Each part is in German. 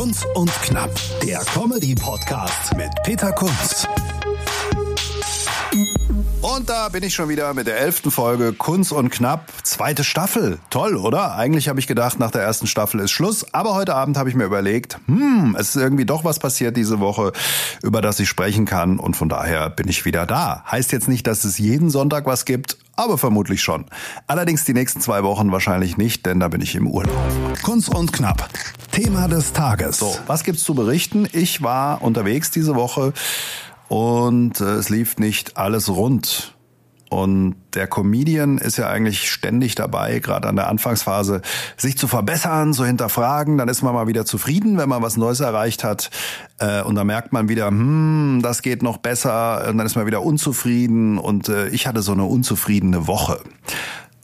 Kunz und Knapp, der Comedy-Podcast mit Peter Kunz. Und da bin ich schon wieder mit der elften Folge Kunz und Knapp, zweite Staffel. Toll, oder? Eigentlich habe ich gedacht, nach der ersten Staffel ist Schluss. Aber heute Abend habe ich mir überlegt, hm, es ist irgendwie doch was passiert diese Woche, über das ich sprechen kann. Und von daher bin ich wieder da. Heißt jetzt nicht, dass es jeden Sonntag was gibt, aber vermutlich schon. Allerdings die nächsten zwei Wochen wahrscheinlich nicht, denn da bin ich im Urlaub. Kunz und Knapp, Thema des Tages. So, was gibt's zu berichten? Ich war unterwegs diese Woche und äh, es lief nicht alles rund. Und der Comedian ist ja eigentlich ständig dabei, gerade an der Anfangsphase, sich zu verbessern, zu hinterfragen. Dann ist man mal wieder zufrieden, wenn man was Neues erreicht hat. Äh, und dann merkt man wieder, hm, das geht noch besser. Und dann ist man wieder unzufrieden. Und äh, ich hatte so eine unzufriedene Woche.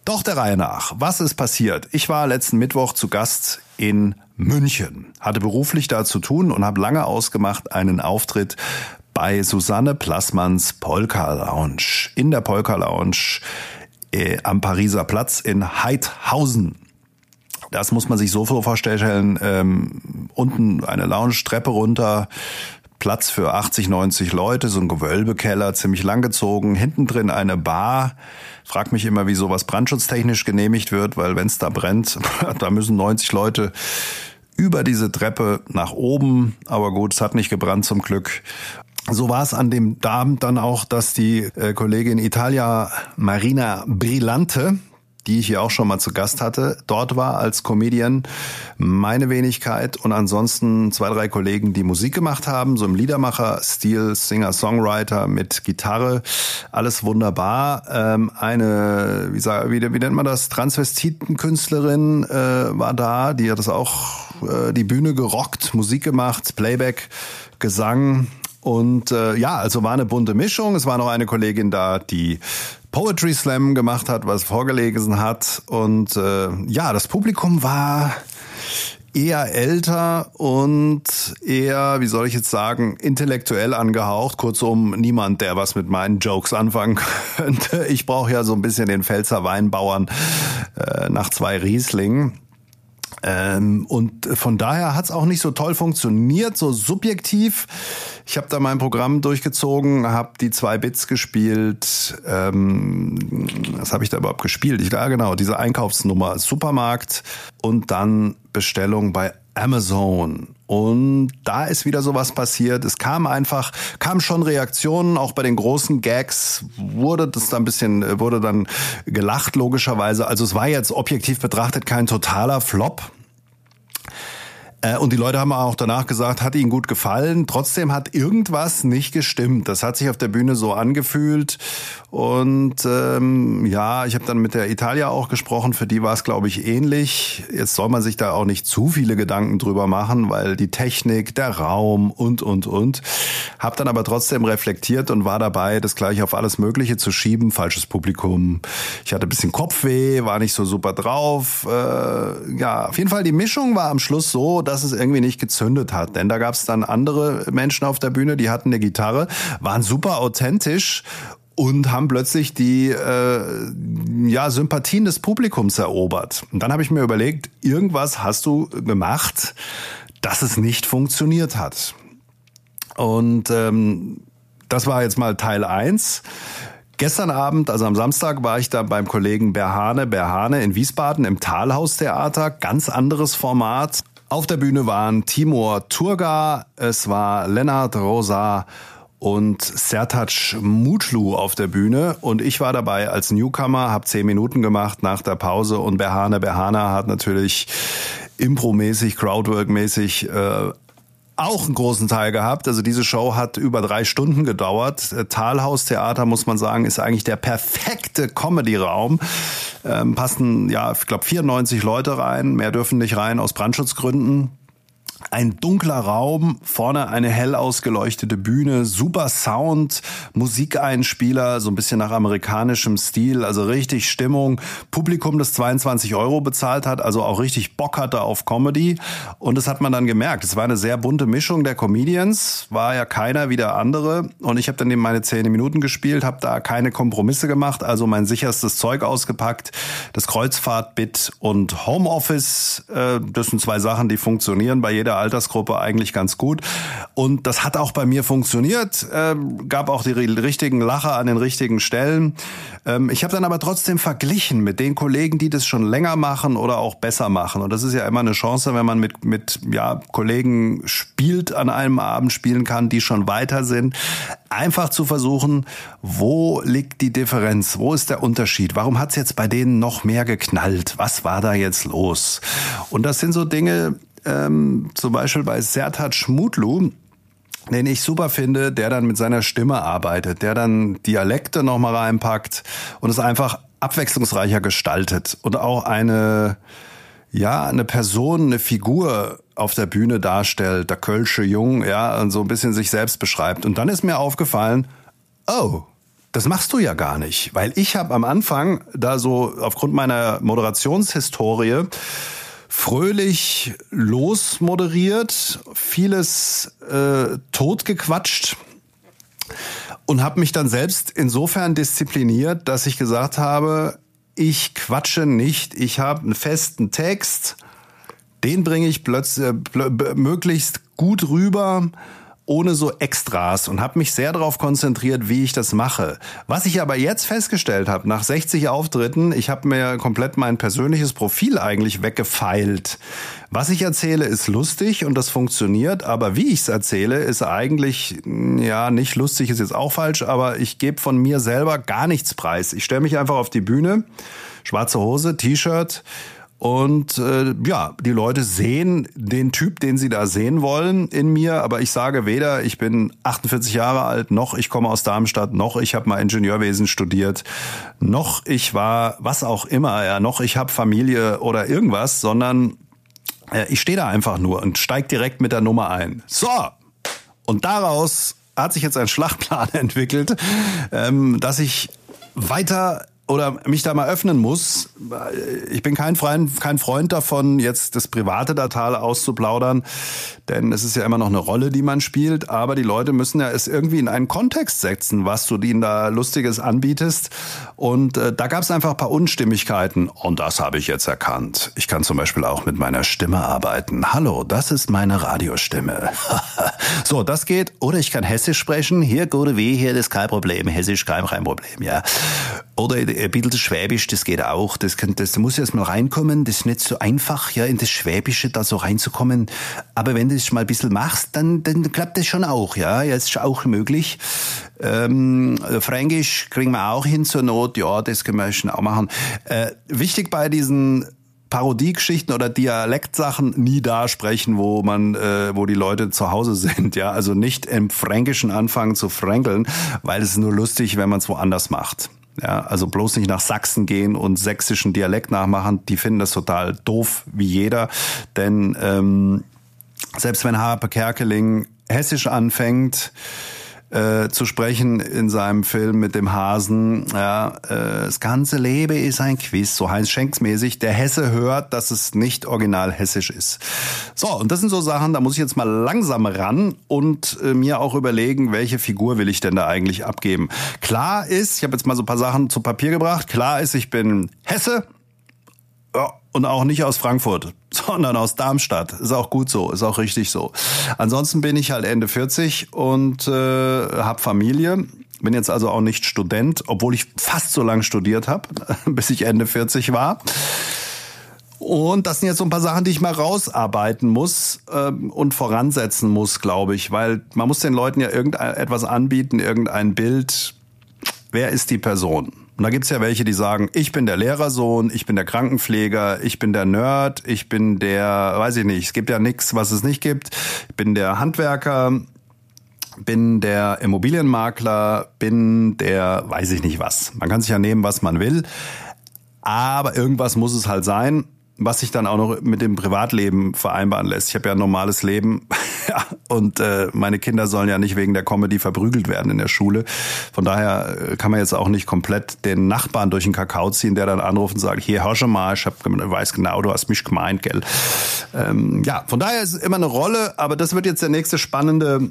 Doch der Reihe nach. Was ist passiert? Ich war letzten Mittwoch zu Gast in München, hatte beruflich da zu tun und habe lange ausgemacht einen Auftritt bei Susanne Plassmanns Polka Lounge. In der Polka Lounge äh, am Pariser Platz in Heidhausen. Das muss man sich so vorstellen, ähm, unten eine Lounge-Treppe runter, Platz für 80, 90 Leute, so ein Gewölbekeller, ziemlich langgezogen, hinten drin eine Bar. Frag mich immer, wie sowas brandschutztechnisch genehmigt wird, weil wenn es da brennt, da müssen 90 Leute über diese Treppe nach oben. Aber gut, es hat nicht gebrannt zum Glück. So war es an dem Abend dann auch, dass die äh, Kollegin Italia Marina Brillante, die ich hier auch schon mal zu Gast hatte, dort war als Comedian. Meine Wenigkeit und ansonsten zwei, drei Kollegen, die Musik gemacht haben, so im Liedermacher-Stil, Singer-Songwriter mit Gitarre, alles wunderbar. Ähm, eine, wie, sag, wie, wie nennt man das, Transvestitenkünstlerin äh, war da, die hat das auch äh, die Bühne gerockt, Musik gemacht, Playback, Gesang, und äh, ja, also war eine bunte Mischung. Es war noch eine Kollegin da, die Poetry Slam gemacht hat, was vorgelesen hat. Und äh, ja, das Publikum war eher älter und eher, wie soll ich jetzt sagen, intellektuell angehaucht. Kurzum, niemand, der was mit meinen Jokes anfangen könnte. Ich brauche ja so ein bisschen den Pfälzer Weinbauern äh, nach zwei Rieslingen. Ähm, und von daher hat es auch nicht so toll funktioniert, so subjektiv. Ich habe da mein Programm durchgezogen, habe die zwei Bits gespielt. Ähm, was habe ich da überhaupt gespielt? Ich, ja, genau, diese Einkaufsnummer, Supermarkt und dann Bestellung bei Amazon. Und da ist wieder sowas passiert. Es kam einfach, kam schon Reaktionen, auch bei den großen Gags wurde das dann ein bisschen, wurde dann gelacht, logischerweise. Also es war jetzt objektiv betrachtet kein totaler Flop. Äh, und die Leute haben auch danach gesagt, hat ihnen gut gefallen. Trotzdem hat irgendwas nicht gestimmt. Das hat sich auf der Bühne so angefühlt. Und ähm, ja, ich habe dann mit der Italia auch gesprochen. Für die war es, glaube ich, ähnlich. Jetzt soll man sich da auch nicht zu viele Gedanken drüber machen, weil die Technik, der Raum und, und, und. Hab dann aber trotzdem reflektiert und war dabei, das gleich auf alles Mögliche zu schieben. Falsches Publikum. Ich hatte ein bisschen Kopfweh, war nicht so super drauf. Äh, ja, auf jeden Fall, die Mischung war am Schluss so, dass es irgendwie nicht gezündet hat. Denn da gab es dann andere Menschen auf der Bühne, die hatten eine Gitarre, waren super authentisch und haben plötzlich die äh, ja, Sympathien des Publikums erobert. Und dann habe ich mir überlegt, irgendwas hast du gemacht, dass es nicht funktioniert hat. Und ähm, das war jetzt mal Teil eins. Gestern Abend, also am Samstag, war ich da beim Kollegen Berhane Berhane in Wiesbaden im Talhaustheater. Ganz anderes Format. Auf der Bühne waren Timur Turga, es war Lennart Rosa und Sertac Mutlu auf der Bühne. Und ich war dabei als Newcomer, habe zehn Minuten gemacht nach der Pause. Und Berhane Berhana hat natürlich Impro-mäßig, Crowdwork-mäßig äh, auch einen großen Teil gehabt. Also diese Show hat über drei Stunden gedauert. Äh, Talhaustheater, muss man sagen, ist eigentlich der perfekte Comedy-Raum. Ähm, passen, ja, ich glaube, 94 Leute rein. Mehr dürfen nicht rein aus Brandschutzgründen. Ein dunkler Raum, vorne eine hell ausgeleuchtete Bühne, super Sound, Musikeinspieler, so ein bisschen nach amerikanischem Stil, also richtig Stimmung. Publikum, das 22 Euro bezahlt hat, also auch richtig Bock hatte auf Comedy. Und das hat man dann gemerkt. Es war eine sehr bunte Mischung der Comedians, war ja keiner wie der andere. Und ich habe dann eben meine 10 Minuten gespielt, habe da keine Kompromisse gemacht, also mein sicherstes Zeug ausgepackt. Das Kreuzfahrt-Bit und Homeoffice, äh, das sind zwei Sachen, die funktionieren bei jeder Altersgruppe eigentlich ganz gut. Und das hat auch bei mir funktioniert. Ähm, gab auch die richtigen Lacher an den richtigen Stellen. Ähm, ich habe dann aber trotzdem verglichen mit den Kollegen, die das schon länger machen oder auch besser machen. Und das ist ja immer eine Chance, wenn man mit, mit ja, Kollegen spielt an einem Abend, spielen kann, die schon weiter sind. Einfach zu versuchen, wo liegt die Differenz? Wo ist der Unterschied? Warum hat es jetzt bei denen noch mehr geknallt? Was war da jetzt los? Und das sind so Dinge, ähm, zum Beispiel bei Sertat Schmutlu, den ich super finde, der dann mit seiner Stimme arbeitet, der dann Dialekte nochmal reinpackt und es einfach abwechslungsreicher gestaltet und auch eine, ja, eine Person, eine Figur auf der Bühne darstellt, der Kölsche Jung, ja, und so ein bisschen sich selbst beschreibt. Und dann ist mir aufgefallen, oh, das machst du ja gar nicht, weil ich habe am Anfang da so aufgrund meiner Moderationshistorie fröhlich losmoderiert, vieles äh, totgequatscht und habe mich dann selbst insofern diszipliniert, dass ich gesagt habe, ich quatsche nicht, ich habe einen festen Text, den bringe ich plötzlich äh, möglichst gut rüber ohne so Extras und habe mich sehr darauf konzentriert, wie ich das mache. Was ich aber jetzt festgestellt habe, nach 60 Auftritten, ich habe mir komplett mein persönliches Profil eigentlich weggefeilt. Was ich erzähle, ist lustig und das funktioniert, aber wie ich es erzähle, ist eigentlich, ja, nicht lustig ist jetzt auch falsch, aber ich gebe von mir selber gar nichts preis. Ich stelle mich einfach auf die Bühne, schwarze Hose, T-Shirt, und äh, ja, die Leute sehen den Typ, den sie da sehen wollen in mir, aber ich sage weder, ich bin 48 Jahre alt, noch ich komme aus Darmstadt, noch ich habe mal Ingenieurwesen studiert, noch ich war was auch immer, ja, noch ich habe Familie oder irgendwas, sondern äh, ich stehe da einfach nur und steig direkt mit der Nummer ein. So, und daraus hat sich jetzt ein Schlachtplan entwickelt, ähm, dass ich weiter oder mich da mal öffnen muss. Ich bin kein Freund, kein Freund davon, jetzt das Private da Tal auszuplaudern, denn es ist ja immer noch eine Rolle, die man spielt, aber die Leute müssen ja es irgendwie in einen Kontext setzen, was du ihnen da Lustiges anbietest. Und äh, da gab es einfach ein paar Unstimmigkeiten und das habe ich jetzt erkannt. Ich kann zum Beispiel auch mit meiner Stimme arbeiten. Hallo, das ist meine Radiostimme. so, das geht. Oder ich kann Hessisch sprechen. Hier, gute Weh, hier, ist kein Problem. Hessisch, kein, kein Problem, ja. Oder ein bisschen Schwäbisch, das geht auch. Das, kann, das muss erst mal reinkommen. Das ist nicht so einfach, ja, in das Schwäbische da so reinzukommen. Aber wenn du das mal ein bisschen machst, dann, dann klappt das schon auch, ja. Ja, ist auch möglich. Ähm, Fränkisch kriegen wir auch hin zur Not. Ja, das können wir schon auch machen. Äh, wichtig bei diesen Parodiegeschichten oder Dialektsachen nie da sprechen, wo man, äh, wo die Leute zu Hause sind, ja. Also nicht im Fränkischen anfangen zu fränkeln, weil es ist nur lustig, wenn man es woanders macht. Ja, also bloß nicht nach Sachsen gehen und sächsischen Dialekt nachmachen. Die finden das total doof, wie jeder. Denn ähm, selbst wenn Harpe Kerkeling hessisch anfängt, äh, zu sprechen in seinem Film mit dem Hasen. Ja, äh, das ganze Leben ist ein Quiz, so Heinz Schenks mäßig. Der Hesse hört, dass es nicht original hessisch ist. So, und das sind so Sachen, da muss ich jetzt mal langsam ran und äh, mir auch überlegen, welche Figur will ich denn da eigentlich abgeben. Klar ist, ich habe jetzt mal so ein paar Sachen zu Papier gebracht, klar ist, ich bin Hesse. Und auch nicht aus Frankfurt, sondern aus Darmstadt. Ist auch gut so, ist auch richtig so. Ansonsten bin ich halt Ende 40 und äh, habe Familie. Bin jetzt also auch nicht Student, obwohl ich fast so lange studiert habe, bis ich Ende 40 war. Und das sind jetzt so ein paar Sachen, die ich mal rausarbeiten muss ähm, und voransetzen muss, glaube ich, weil man muss den Leuten ja irgendetwas anbieten, irgendein Bild. Wer ist die Person? Und da gibt's ja welche, die sagen, ich bin der Lehrersohn, ich bin der Krankenpfleger, ich bin der Nerd, ich bin der, weiß ich nicht, es gibt ja nichts, was es nicht gibt. Ich bin der Handwerker, bin der Immobilienmakler, bin der, weiß ich nicht was. Man kann sich ja nehmen, was man will. Aber irgendwas muss es halt sein was sich dann auch noch mit dem Privatleben vereinbaren lässt. Ich habe ja ein normales Leben ja, und äh, meine Kinder sollen ja nicht wegen der Comedy verprügelt werden in der Schule. Von daher äh, kann man jetzt auch nicht komplett den Nachbarn durch den Kakao ziehen, der dann anruft und sagt, hier, hör schon mal, ich hab, weiß genau, du hast mich gemeint, gell. Ähm, ja, von daher ist es immer eine Rolle, aber das wird jetzt der nächste spannende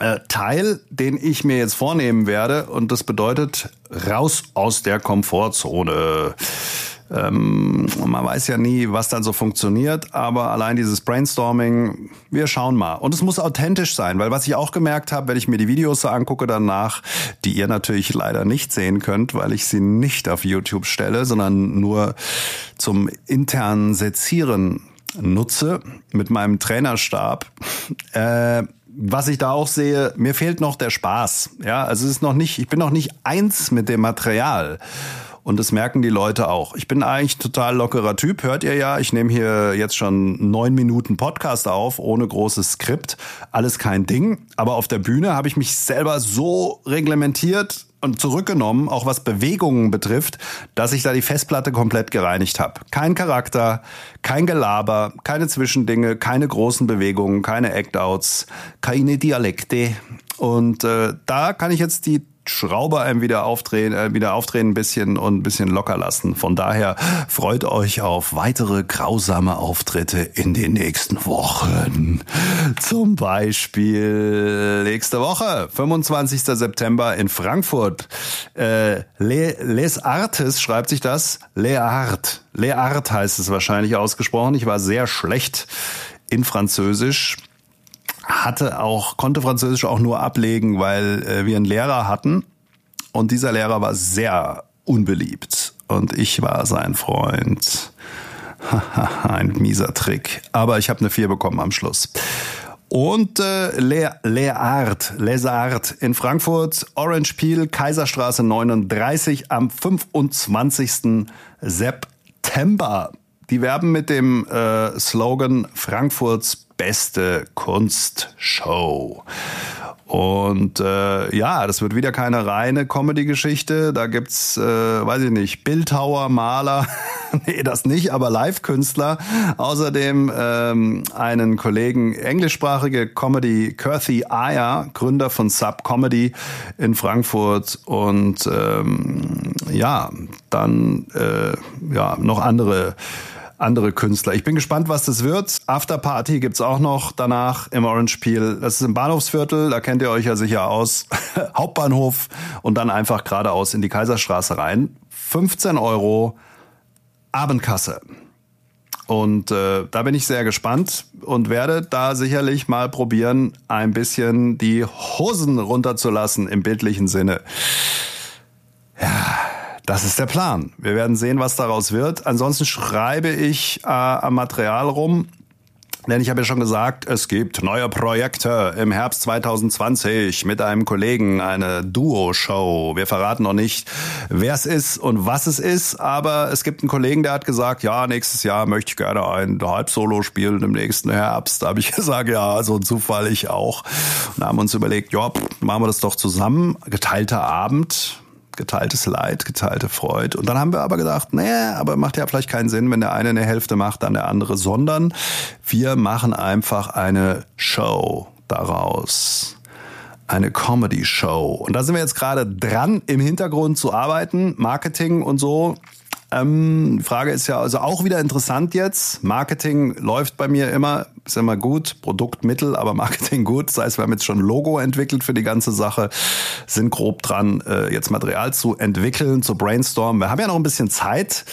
äh, Teil, den ich mir jetzt vornehmen werde und das bedeutet raus aus der Komfortzone. Ähm, man weiß ja nie, was dann so funktioniert, aber allein dieses Brainstorming, wir schauen mal. Und es muss authentisch sein, weil was ich auch gemerkt habe, wenn ich mir die Videos so angucke danach, die ihr natürlich leider nicht sehen könnt, weil ich sie nicht auf YouTube stelle, sondern nur zum internen Sezieren nutze mit meinem Trainerstab. Äh, was ich da auch sehe, mir fehlt noch der Spaß. Ja, also es ist noch nicht, ich bin noch nicht eins mit dem Material. Und das merken die Leute auch. Ich bin eigentlich total lockerer Typ, hört ihr ja. Ich nehme hier jetzt schon neun Minuten Podcast auf, ohne großes Skript. Alles kein Ding. Aber auf der Bühne habe ich mich selber so reglementiert und zurückgenommen, auch was Bewegungen betrifft, dass ich da die Festplatte komplett gereinigt habe. Kein Charakter, kein Gelaber, keine Zwischendinge, keine großen Bewegungen, keine Act-Outs, keine Dialekte. Und äh, da kann ich jetzt die Schraube einem wieder aufdrehen, äh, wieder aufdrehen ein bisschen und ein bisschen locker lassen. Von daher freut euch auf weitere grausame Auftritte in den nächsten Wochen. Zum Beispiel nächste Woche, 25. September in Frankfurt. Äh, Les Artes schreibt sich das. Les Art. Les Art heißt es wahrscheinlich ausgesprochen. Ich war sehr schlecht in Französisch hatte auch, konnte Französisch auch nur ablegen, weil äh, wir einen Lehrer hatten und dieser Lehrer war sehr unbeliebt und ich war sein Freund. Ein mieser Trick. Aber ich habe eine 4 bekommen am Schluss. Und äh, Le, Le Art, Les Art in Frankfurt, Orange Peel, Kaiserstraße 39 am 25. September. Die werben mit dem äh, Slogan Frankfurts beste Kunstshow. Und äh, ja, das wird wieder keine reine Comedy-Geschichte. Da gibt's, äh, weiß ich nicht, Bildhauer, Maler, nee, das nicht, aber Live-Künstler. Außerdem ähm, einen Kollegen, englischsprachige Comedy, Kirthy Ayer, Gründer von Sub Comedy in Frankfurt. Und ähm, ja, dann äh, ja noch andere andere Künstler. Ich bin gespannt, was das wird. Afterparty gibt's auch noch danach im Orange Peel. Das ist im Bahnhofsviertel, da kennt ihr euch ja sicher aus. Hauptbahnhof und dann einfach geradeaus in die Kaiserstraße rein. 15 Euro Abendkasse. Und äh, da bin ich sehr gespannt und werde da sicherlich mal probieren, ein bisschen die Hosen runterzulassen im bildlichen Sinne. Ja, das ist der Plan. Wir werden sehen, was daraus wird. Ansonsten schreibe ich äh, am Material rum. Denn ich habe ja schon gesagt, es gibt neue Projekte im Herbst 2020 mit einem Kollegen, eine Duo-Show. Wir verraten noch nicht, wer es ist und was es ist, aber es gibt einen Kollegen, der hat gesagt, ja, nächstes Jahr möchte ich gerne ein Halbsolo spielen im nächsten Herbst. Da habe ich gesagt, ja, so ich auch. Und haben uns überlegt, ja, machen wir das doch zusammen. Geteilter Abend geteiltes Leid, geteilte Freude. Und dann haben wir aber gedacht, nee, aber macht ja vielleicht keinen Sinn, wenn der eine eine Hälfte macht, dann der andere, sondern wir machen einfach eine Show daraus. Eine Comedy-Show. Und da sind wir jetzt gerade dran, im Hintergrund zu arbeiten, Marketing und so. Ähm, Frage ist ja also auch wieder interessant jetzt. Marketing läuft bei mir immer, ist immer gut, Produkt mittel, aber Marketing gut. Das heißt, wir haben jetzt schon ein Logo entwickelt für die ganze Sache, sind grob dran, äh, jetzt Material zu entwickeln, zu brainstormen. Wir haben ja noch ein bisschen Zeit.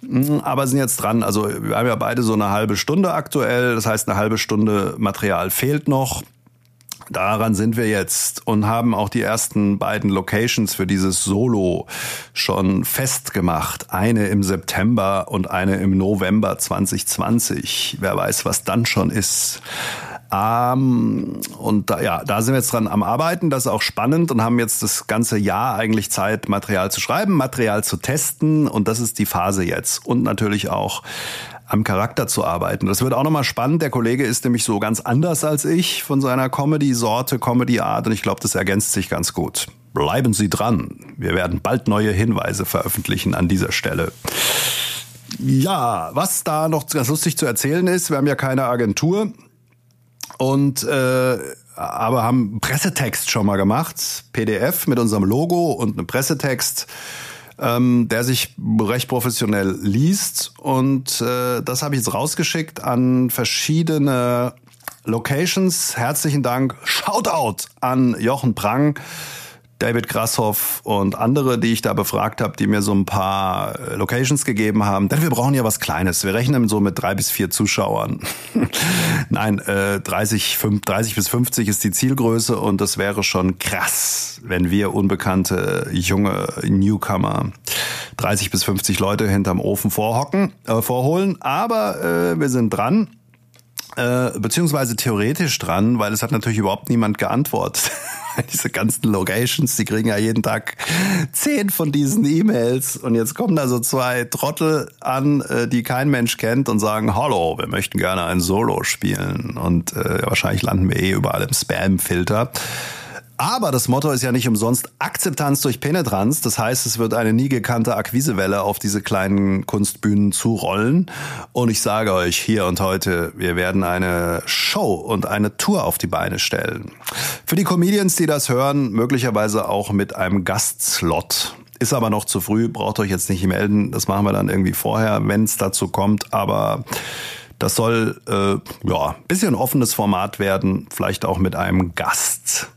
Hm, aber sind jetzt dran. Also wir haben ja beide so eine halbe Stunde aktuell. Das heißt, eine halbe Stunde Material fehlt noch. Daran sind wir jetzt und haben auch die ersten beiden Locations für dieses Solo schon festgemacht. Eine im September und eine im November 2020. Wer weiß, was dann schon ist. Ähm, und da, ja, da sind wir jetzt dran am Arbeiten. Das ist auch spannend und haben jetzt das ganze Jahr eigentlich Zeit, Material zu schreiben, Material zu testen. Und das ist die Phase jetzt. Und natürlich auch am Charakter zu arbeiten. Das wird auch nochmal spannend. Der Kollege ist nämlich so ganz anders als ich von seiner Comedy-Sorte, Comedy-Art und ich glaube, das ergänzt sich ganz gut. Bleiben Sie dran. Wir werden bald neue Hinweise veröffentlichen an dieser Stelle. Ja, was da noch ganz lustig zu erzählen ist, wir haben ja keine Agentur und äh, aber haben Pressetext schon mal gemacht, PDF mit unserem Logo und einem Pressetext ähm, der sich recht professionell liest. Und äh, das habe ich jetzt rausgeschickt an verschiedene Locations. Herzlichen Dank. Shoutout an Jochen Prang David Grasshoff und andere, die ich da befragt habe, die mir so ein paar äh, Locations gegeben haben. Denn wir brauchen ja was Kleines. Wir rechnen so mit drei bis vier Zuschauern. Nein, äh, 30, 5, 30 bis 50 ist die Zielgröße und das wäre schon krass, wenn wir unbekannte junge Newcomer 30 bis 50 Leute hinterm Ofen vorhocken, äh, vorholen. Aber äh, wir sind dran äh, beziehungsweise theoretisch dran, weil es hat natürlich überhaupt niemand geantwortet. Diese ganzen Locations, die kriegen ja jeden Tag zehn von diesen E-Mails und jetzt kommen da so zwei Trottel an, äh, die kein Mensch kennt und sagen, hallo, wir möchten gerne ein Solo spielen und äh, wahrscheinlich landen wir eh überall im Spam-Filter. Aber das Motto ist ja nicht umsonst Akzeptanz durch Penetranz. Das heißt, es wird eine nie gekannte Akquisewelle auf diese kleinen Kunstbühnen zurollen. Und ich sage euch hier und heute, wir werden eine Show und eine Tour auf die Beine stellen. Für die Comedians, die das hören, möglicherweise auch mit einem Gastslot. Ist aber noch zu früh, braucht euch jetzt nicht melden. Das machen wir dann irgendwie vorher, wenn es dazu kommt. Aber das soll äh, ja bisschen offenes Format werden, vielleicht auch mit einem Gast.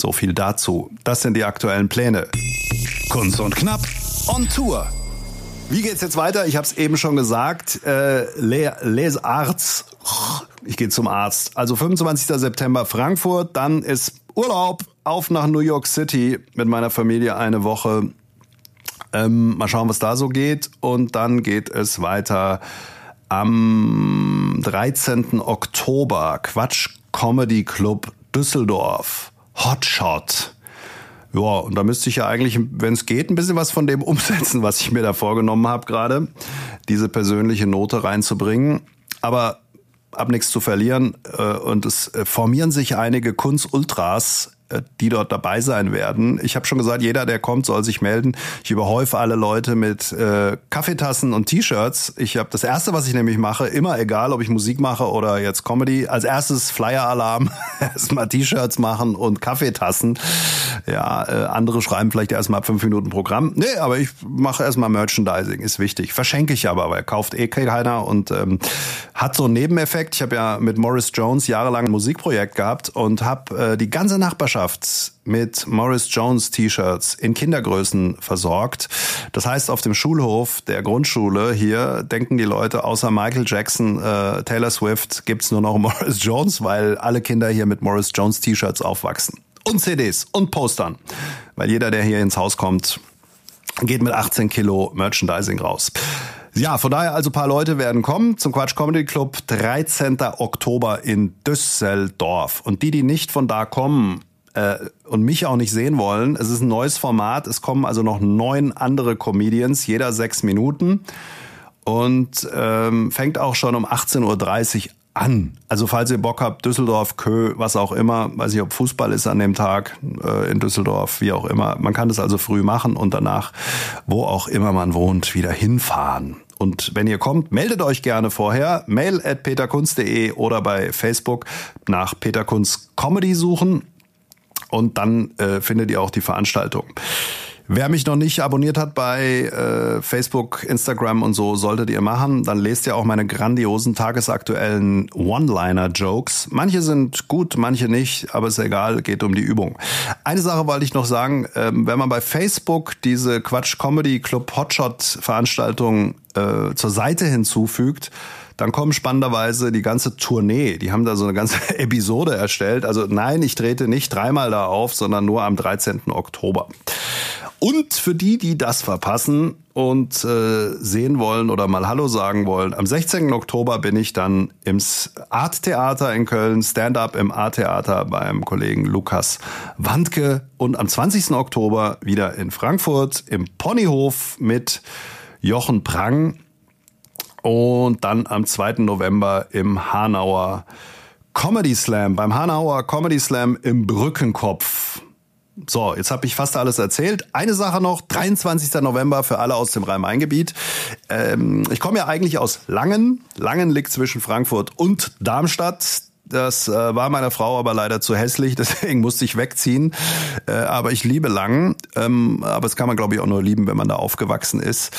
So viel dazu. Das sind die aktuellen Pläne. Kunst und Knapp on Tour. Wie geht's jetzt weiter? Ich habe es eben schon gesagt. Äh, Les, Les Arts. Ich gehe zum Arzt. Also 25. September Frankfurt, dann ist Urlaub auf nach New York City mit meiner Familie eine Woche. Ähm, mal schauen, was da so geht. Und dann geht es weiter am 13. Oktober. Quatsch Comedy Club Düsseldorf. Hotshot. Ja, und da müsste ich ja eigentlich, wenn es geht, ein bisschen was von dem umsetzen, was ich mir da vorgenommen habe gerade, diese persönliche Note reinzubringen. Aber hab nichts zu verlieren äh, und es äh, formieren sich einige Kunst-Ultras die dort dabei sein werden. Ich habe schon gesagt, jeder, der kommt, soll sich melden. Ich überhäufe alle Leute mit äh, Kaffeetassen und T-Shirts. Ich habe das erste, was ich nämlich mache, immer egal, ob ich Musik mache oder jetzt Comedy, als erstes Flyer-Alarm, erstmal T-Shirts machen und Kaffeetassen. Ja, äh, andere schreiben vielleicht erstmal fünf Minuten Programm. Nee, aber ich mache erstmal Merchandising, ist wichtig. Verschenke ich aber, weil kauft eh keiner und ähm, hat so einen Nebeneffekt. Ich habe ja mit Morris Jones jahrelang ein Musikprojekt gehabt und habe äh, die ganze Nachbarschaft Mannschaft mit Morris Jones T-Shirts in Kindergrößen versorgt. Das heißt, auf dem Schulhof der Grundschule hier denken die Leute, außer Michael Jackson, äh, Taylor Swift, gibt's nur noch Morris Jones, weil alle Kinder hier mit Morris Jones T-Shirts aufwachsen. Und CDs und Postern. Weil jeder, der hier ins Haus kommt, geht mit 18 Kilo Merchandising raus. Ja, von daher also paar Leute werden kommen zum Quatsch Comedy Club 13. Oktober in Düsseldorf. Und die, die nicht von da kommen, und mich auch nicht sehen wollen. Es ist ein neues Format. Es kommen also noch neun andere Comedians, jeder sechs Minuten. Und ähm, fängt auch schon um 18.30 Uhr an. Also falls ihr Bock habt, Düsseldorf, Kö, was auch immer, weiß ich, ob Fußball ist an dem Tag äh, in Düsseldorf, wie auch immer. Man kann das also früh machen und danach, wo auch immer man wohnt, wieder hinfahren. Und wenn ihr kommt, meldet euch gerne vorher. Mail at peterkunst.de oder bei Facebook nach Peterkunst Comedy suchen und dann äh, findet ihr auch die Veranstaltung. Wer mich noch nicht abonniert hat bei äh, Facebook, Instagram und so, solltet ihr machen. Dann lest ihr auch meine grandiosen tagesaktuellen One-Liner-Jokes. Manche sind gut, manche nicht, aber ist egal, geht um die Übung. Eine Sache wollte ich noch sagen, ähm, wenn man bei Facebook diese Quatsch Comedy Club Hotshot Veranstaltung äh, zur Seite hinzufügt, dann kommen spannenderweise die ganze Tournee. Die haben da so eine ganze Episode erstellt. Also nein, ich trete nicht dreimal da auf, sondern nur am 13. Oktober. Und für die, die das verpassen und äh, sehen wollen oder mal Hallo sagen wollen, am 16. Oktober bin ich dann im Art Theater in Köln, Stand-up im Art Theater beim Kollegen Lukas Wandke und am 20. Oktober wieder in Frankfurt im Ponyhof mit Jochen Prang und dann am 2. November im Hanauer Comedy Slam, beim Hanauer Comedy Slam im Brückenkopf. So, jetzt habe ich fast alles erzählt. Eine Sache noch, 23. November für alle aus dem Rhein-Main-Gebiet. Ähm, ich komme ja eigentlich aus Langen. Langen liegt zwischen Frankfurt und Darmstadt. Das äh, war meiner Frau aber leider zu hässlich, deswegen musste ich wegziehen. Äh, aber ich liebe Langen. Ähm, aber das kann man, glaube ich, auch nur lieben, wenn man da aufgewachsen ist.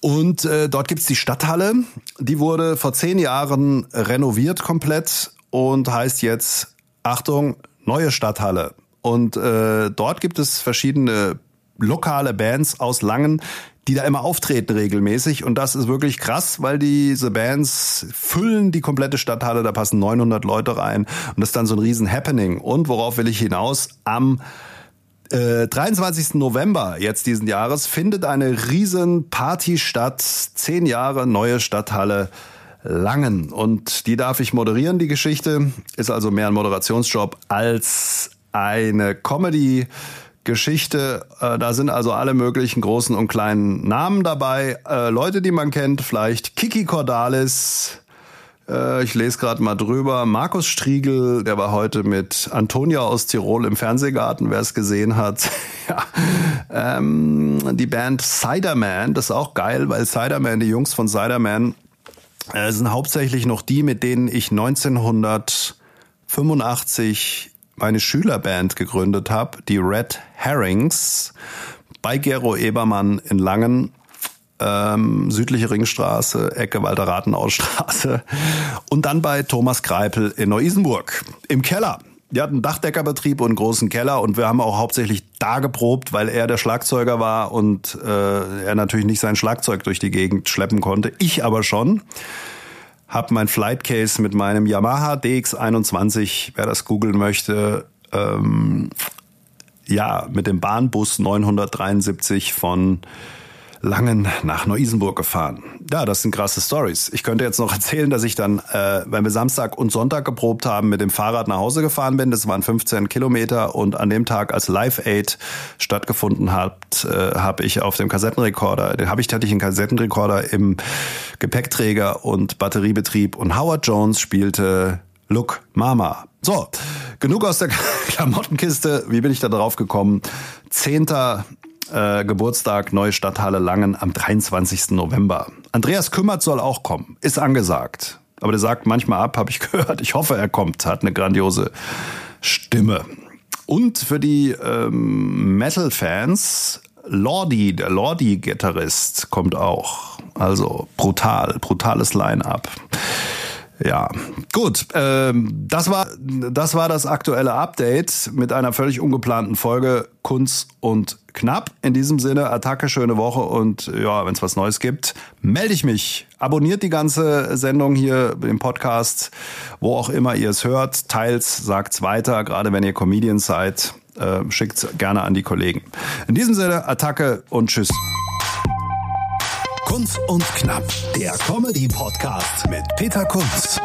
Und äh, dort gibt's die Stadthalle. Die wurde vor zehn Jahren renoviert komplett und heißt jetzt, Achtung, neue Stadthalle. Und äh, dort gibt es verschiedene lokale Bands aus Langen, die da immer auftreten regelmäßig. Und das ist wirklich krass, weil diese Bands füllen die komplette Stadthalle, da passen 900 Leute rein. Und das ist dann so ein riesen Happening. Und worauf will ich hinaus? Am äh, 23. November jetzt diesen Jahres findet eine riesen Party statt. Zehn Jahre neue Stadthalle Langen. Und die darf ich moderieren, die Geschichte. Ist also mehr ein Moderationsjob als eine Comedy. Geschichte. Äh, da sind also alle möglichen großen und kleinen Namen dabei. Äh, Leute, die man kennt, vielleicht Kiki Cordalis. Äh, ich lese gerade mal drüber. Markus Striegel, der war heute mit Antonia aus Tirol im Fernsehgarten, wer es gesehen hat. ja. ähm, die Band Ciderman, das ist auch geil, weil Ciderman, die Jungs von Ciderman, äh, sind hauptsächlich noch die, mit denen ich 1985 meine Schülerband gegründet habe, die Red Herrings, bei Gero Ebermann in Langen, ähm, südliche Ringstraße, Ecke Walter-Rathenau-Straße und dann bei Thomas Greipel in Neu-Isenburg im Keller. Die hatten Dachdeckerbetrieb und einen großen Keller und wir haben auch hauptsächlich da geprobt, weil er der Schlagzeuger war und äh, er natürlich nicht sein Schlagzeug durch die Gegend schleppen konnte. Ich aber schon habe mein Flightcase mit meinem Yamaha DX21, wer das googeln möchte, ähm, ja, mit dem Bahnbus 973 von Langen nach Neu-Isenburg gefahren. Ja, das sind krasse Stories. Ich könnte jetzt noch erzählen, dass ich dann, äh, wenn wir Samstag und Sonntag geprobt haben, mit dem Fahrrad nach Hause gefahren bin. Das waren 15 Kilometer und an dem Tag, als Live Aid stattgefunden hat, äh, habe ich auf dem Kassettenrekorder, den habe ich hatte ich einen Kassettenrekorder im Gepäckträger und Batteriebetrieb und Howard Jones spielte Look Mama. So, genug aus der Klamottenkiste. Wie bin ich da drauf gekommen? Zehnter äh, Geburtstag Neue Stadthalle Langen am 23. November. Andreas Kümmert soll auch kommen, ist angesagt. Aber der sagt manchmal ab, habe ich gehört. Ich hoffe, er kommt, hat eine grandiose Stimme. Und für die ähm, Metal-Fans, Lordi, der Lordi-Gitarrist, kommt auch. Also brutal, brutales Line-up. Ja, gut. Ähm, das war das war das aktuelle Update mit einer völlig ungeplanten Folge Kunst und knapp. In diesem Sinne Attacke schöne Woche und ja, wenn es was Neues gibt, melde ich mich. Abonniert die ganze Sendung hier im Podcast, wo auch immer ihr es hört. Teils sagt's weiter, gerade wenn ihr Comedians seid, äh, schickt's gerne an die Kollegen. In diesem Sinne Attacke und tschüss. Kunst und Knapp, der Comedy-Podcast mit Peter Kunz.